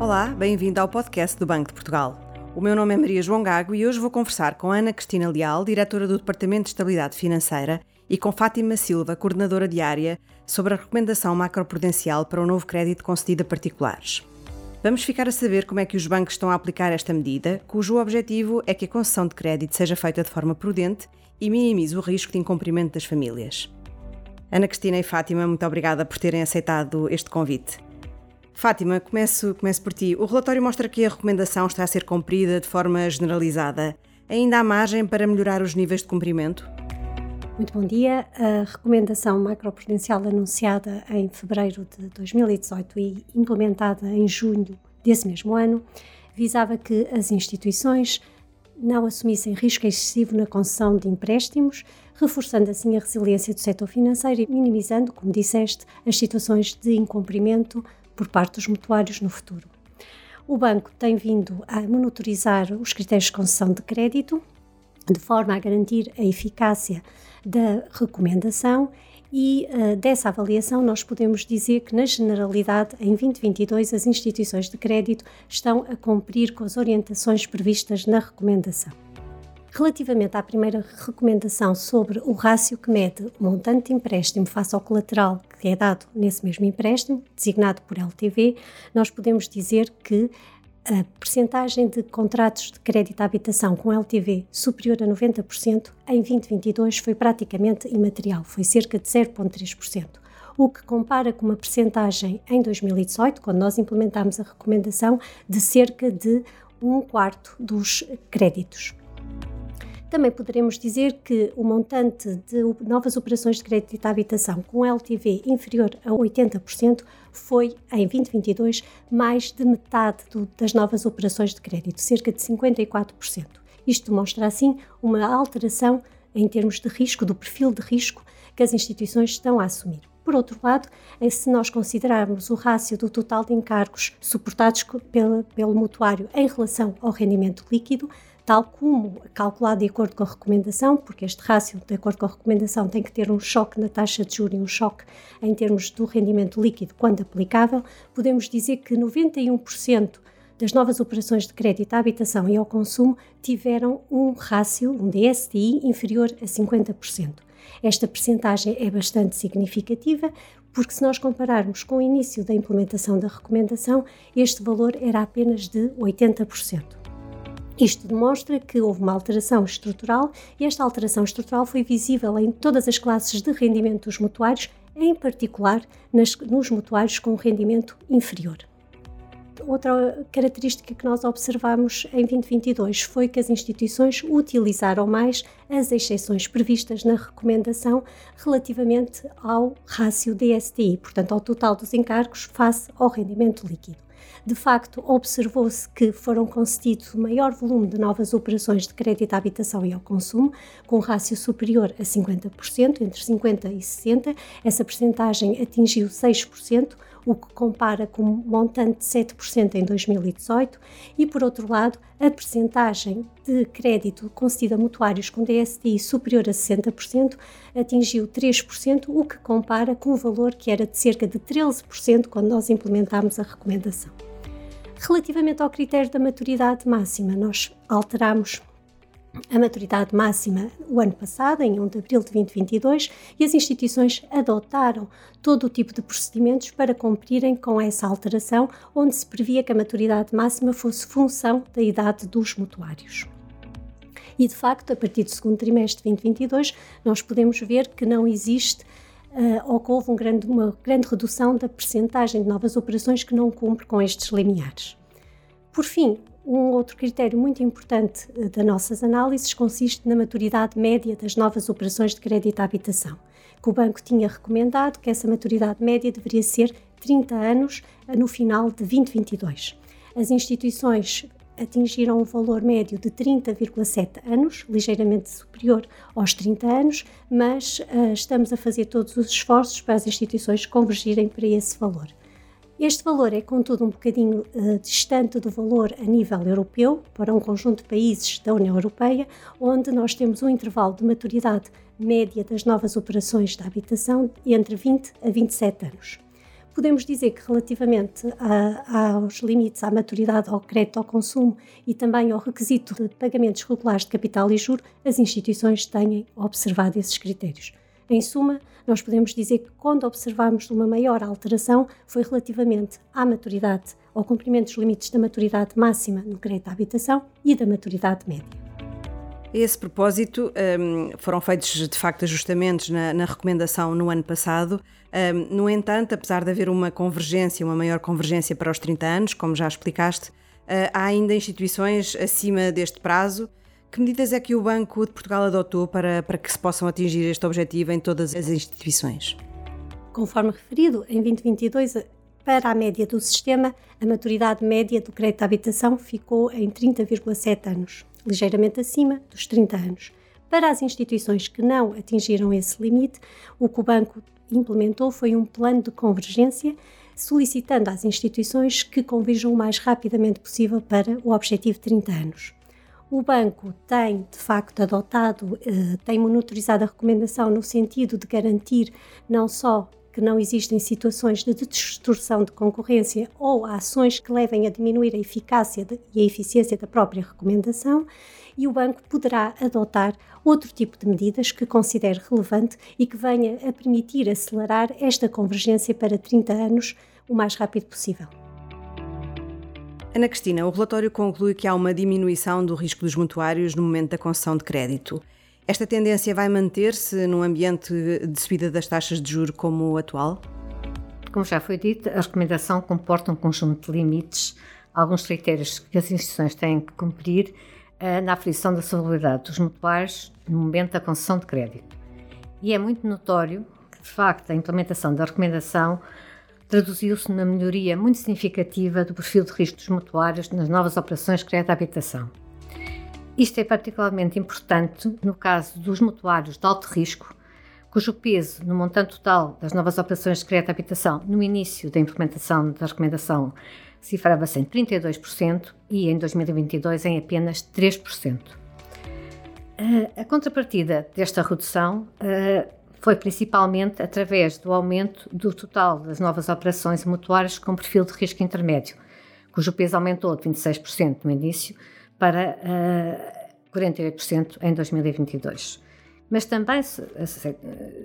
Olá, bem-vindo ao podcast do Banco de Portugal. O meu nome é Maria João Gago e hoje vou conversar com Ana Cristina Leal, diretora do Departamento de Estabilidade Financeira, e com Fátima Silva, coordenadora diária, sobre a recomendação macroprudencial para o novo crédito concedido a particulares. Vamos ficar a saber como é que os bancos estão a aplicar esta medida, cujo objetivo é que a concessão de crédito seja feita de forma prudente e minimize o risco de incumprimento das famílias. Ana Cristina e Fátima, muito obrigada por terem aceitado este convite. Fátima, começo, começo por ti. O relatório mostra que a recomendação está a ser cumprida de forma generalizada. Ainda há margem para melhorar os níveis de cumprimento? Muito bom dia. A recomendação macroprudencial anunciada em fevereiro de 2018 e implementada em junho desse mesmo ano visava que as instituições não assumissem risco excessivo na concessão de empréstimos, reforçando assim a resiliência do setor financeiro e minimizando, como disseste, as situações de incumprimento por parte dos mutuários no futuro. O banco tem vindo a monitorizar os critérios de concessão de crédito, de forma a garantir a eficácia da recomendação e uh, dessa avaliação nós podemos dizer que, na generalidade, em 2022, as instituições de crédito estão a cumprir com as orientações previstas na recomendação. Relativamente à primeira recomendação sobre o rácio que mede o montante de empréstimo face ao colateral que é dado nesse mesmo empréstimo, designado por LTV, nós podemos dizer que a percentagem de contratos de crédito à habitação com LTV superior a 90% em 2022 foi praticamente imaterial, foi cerca de 0,3%, o que compara com uma percentagem em 2018, quando nós implementámos a recomendação, de cerca de um quarto dos créditos. Também poderemos dizer que o montante de novas operações de crédito à habitação com LTV inferior a 80% foi, em 2022, mais de metade do, das novas operações de crédito, cerca de 54%. Isto demonstra, assim, uma alteração em termos de risco, do perfil de risco que as instituições estão a assumir. Por outro lado, eh, se nós considerarmos o rácio do total de encargos suportados pela, pelo mutuário em relação ao rendimento líquido, tal como calculado de acordo com a recomendação, porque este rácio, de acordo com a recomendação, tem que ter um choque na taxa de juros e um choque em termos do rendimento líquido quando aplicável, podemos dizer que 91% das novas operações de crédito à habitação e ao consumo tiveram um rácio, um DSTI, inferior a 50%. Esta percentagem é bastante significativa, porque se nós compararmos com o início da implementação da recomendação, este valor era apenas de 80%. Isto demonstra que houve uma alteração estrutural e esta alteração estrutural foi visível em todas as classes de rendimento dos mutuários, em particular nas, nos mutuários com rendimento inferior. Outra característica que nós observamos em 2022 foi que as instituições utilizaram mais as exceções previstas na recomendação relativamente ao rácio DSTI, portanto, ao total dos encargos face ao rendimento líquido de facto, observou-se que foram concedidos o maior volume de novas operações de crédito à habitação e ao consumo, com um rácio superior a 50%, entre 50% e 60%. Essa percentagem atingiu 6%, o que compara com um montante de 7% em 2018, e por outro lado, a percentagem de crédito concedida a mutuários com DSTI superior a 60% atingiu 3%, o que compara com o valor que era de cerca de 13% quando nós implementámos a recomendação. Relativamente ao critério da maturidade máxima, nós alteramos a maturidade máxima o ano passado, em 1 de abril de 2022, e as instituições adotaram todo o tipo de procedimentos para cumprirem com essa alteração, onde se previa que a maturidade máxima fosse função da idade dos mutuários. E de facto, a partir do segundo trimestre de 2022, nós podemos ver que não existe uh, ou que houve um grande, uma grande redução da percentagem de novas operações que não cumpre com estes limiares. Por fim, um outro critério muito importante uh, das nossas análises consiste na maturidade média das novas operações de crédito à habitação, que o banco tinha recomendado que essa maturidade média deveria ser 30 anos uh, no final de 2022. As instituições atingiram um valor médio de 30,7 anos, ligeiramente superior aos 30 anos, mas uh, estamos a fazer todos os esforços para as instituições convergirem para esse valor. Este valor é, contudo, um bocadinho uh, distante do valor a nível europeu, para um conjunto de países da União Europeia, onde nós temos um intervalo de maturidade média das novas operações da habitação entre 20 a 27 anos. podemos dizer que relativamente a, aos limites à maturidade ao crédito ao consumo e também ao requisito de pagamentos regulares de capital e juro, as instituições têm observado esses critérios. Em suma, nós podemos dizer que quando observamos uma maior alteração foi relativamente à maturidade, ao cumprimento dos limites da maturidade máxima no crédito à habitação e da maturidade média. A esse propósito, um, foram feitos de facto ajustamentos na, recomendação no ano passado. Um, no entanto, apesar de haver uma convergência, uma maior convergência para os 30 anos, como já explicaste, uh, há ainda instituições acima deste prazo. Que medidas é que o Banco de Portugal adotou para, para que se possam atingir este objetivo em todas as instituições? Conforme referido, em 2022, para a média do sistema, a maturidade média do crédito à habitação ficou em 30,7 anos ligeiramente acima dos 30 anos. Para as instituições que não atingiram esse limite, o que o banco implementou foi um plano de convergência, solicitando às instituições que converjam o mais rapidamente possível para o objetivo de 30 anos. O banco tem, de facto, adotado, eh, tem monitorizado a recomendação no sentido de garantir não só que não existem situações de distorção de concorrência ou ações que levem a diminuir a eficácia de, e a eficiência da própria recomendação, e o banco poderá adotar outro tipo de medidas que considere relevante e que venha a permitir acelerar esta convergência para 30 anos o mais rápido possível. Ana Cristina, o relatório conclui que há uma diminuição do risco dos mutuários no momento da concessão de crédito. Esta tendência vai manter-se num ambiente de subida das taxas de juro como o atual? Como já foi dito, a recomendação comporta um conjunto de limites, alguns critérios que as instituições têm que cumprir uh, na aferição da solvabilidade dos mutuários no momento da concessão de crédito. E é muito notório que, de facto, a implementação da recomendação traduziu-se numa melhoria muito significativa do perfil de risco dos mutuários nas novas operações de crédito à habitação. Isto é particularmente importante no caso dos mutuários de alto risco, cujo peso no montante total das novas operações de crédito à habitação no início da implementação da recomendação cifrava-se em 32% e em 2022 em apenas 3%. A contrapartida desta redução foi principalmente através do aumento do total das novas operações mutuárias com perfil de risco intermédio, cujo peso aumentou de 26% no início para uh, 48% em 2022. Mas também se, se,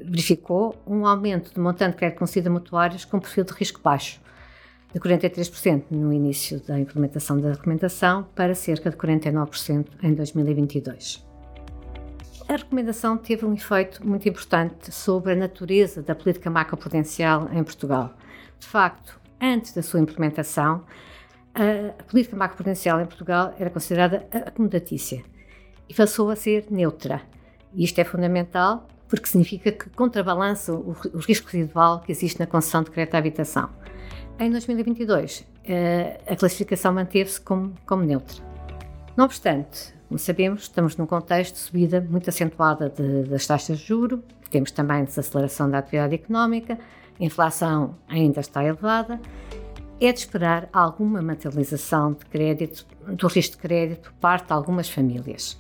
verificou um aumento do montante de crédito concedido a mutuários com perfil de risco baixo, de 43% no início da implementação da recomendação para cerca de 49% em 2022. A recomendação teve um efeito muito importante sobre a natureza da política macroprudencial em Portugal. De facto, antes da sua implementação, a política macroprudencial em Portugal era considerada acomodatícia e passou a ser neutra. E isto é fundamental porque significa que contrabalança o, o risco residual que existe na concessão de crédito à habitação. Em 2022, a classificação manteve-se como, como neutra. Não obstante, como sabemos, estamos num contexto de subida muito acentuada de, das taxas de juro, temos também desaceleração da atividade económica, a inflação ainda está elevada é de esperar alguma materialização de crédito, do risco de crédito por parte de algumas famílias.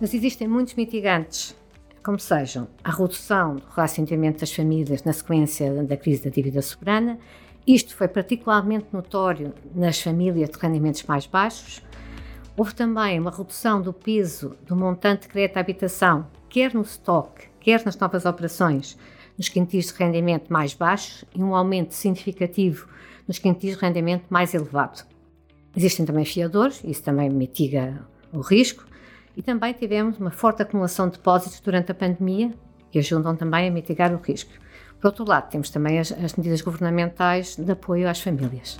Mas existem muitos mitigantes, como sejam a redução do relacionamento das famílias na sequência da crise da dívida soberana. Isto foi particularmente notório nas famílias de rendimentos mais baixos. Houve também uma redução do peso do montante de crédito à habitação, quer no estoque, quer nas novas operações, nos quintis de rendimento mais baixos e um aumento significativo nos quintis de rendimento mais elevado. Existem também fiadores, isso também mitiga o risco, e também tivemos uma forte acumulação de depósitos durante a pandemia, que ajudam também a mitigar o risco. Por outro lado, temos também as, as medidas governamentais de apoio às famílias.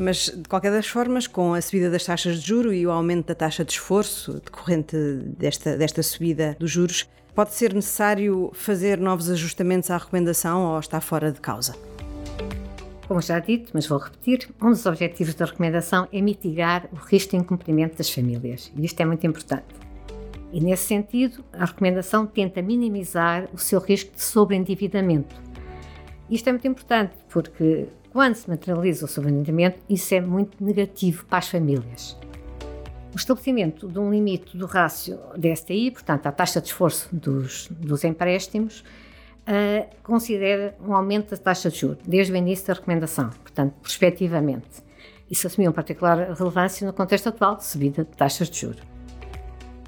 Mas, de qualquer das formas, com a subida das taxas de juro e o aumento da taxa de esforço decorrente desta, desta subida dos juros, pode ser necessário fazer novos ajustamentos à recomendação ou está fora de causa? Como já dito, mas vou repetir, um dos objetivos da recomendação é mitigar o risco de incumprimento das famílias. E isto é muito importante. E nesse sentido, a recomendação tenta minimizar o seu risco de sobreendividamento. Isto é muito importante porque quando se materializa o sobreendividamento, isso é muito negativo para as famílias. O estabelecimento de um limite do rácio DSTI, portanto, a taxa de esforço dos, dos empréstimos, uh, considera um aumento da taxa de juros, desde o início da recomendação, portanto, prospectivamente. Isso assumiu uma particular relevância no contexto atual de subida de taxas de juros.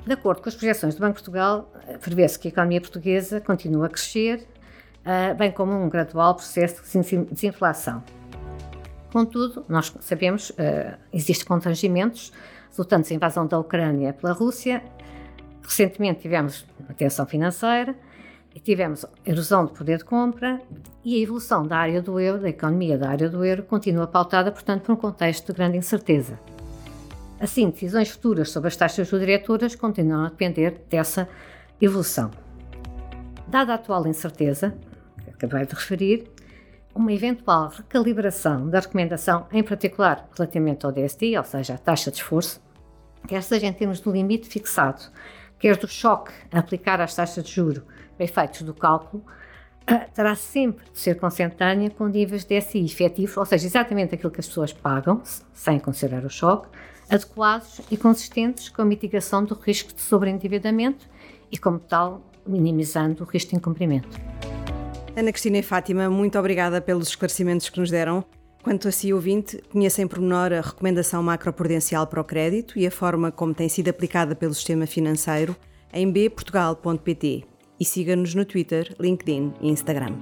De acordo com as projeções do Banco de Portugal, prevê-se que a economia portuguesa continue a crescer, bem como um gradual processo de desinflação. Contudo, nós sabemos, uh, existem constrangimentos resultantes da invasão da Ucrânia pela Rússia. Recentemente tivemos uma tensão financeira, tivemos erosão de poder de compra e a evolução da área do euro, da economia da área do euro, continua pautada, portanto, por um contexto de grande incerteza. Assim, decisões futuras sobre as taxas diretoras continuam a depender dessa evolução. Dada a atual incerteza, que acabei de referir, uma eventual recalibração da recomendação, em particular relativamente ao DST, ou seja, a taxa de esforço, quer seja em termos do limite fixado, quer do choque a aplicar às taxas de juro para efeitos do cálculo, ah, terá sempre de ser consentânea com níveis de DSI efetivos, ou seja, exatamente aquilo que as pessoas pagam, sem considerar o choque, adequados e consistentes com a mitigação do risco de sobreendividamento e, como tal, minimizando o risco de incumprimento. Ana Cristina e Fátima, muito obrigada pelos esclarecimentos que nos deram. Quanto a si, ouvinte, conheça em pormenor a recomendação macroprudencial para o crédito e a forma como tem sido aplicada pelo sistema financeiro em bportugal.pt e siga-nos no Twitter, LinkedIn e Instagram.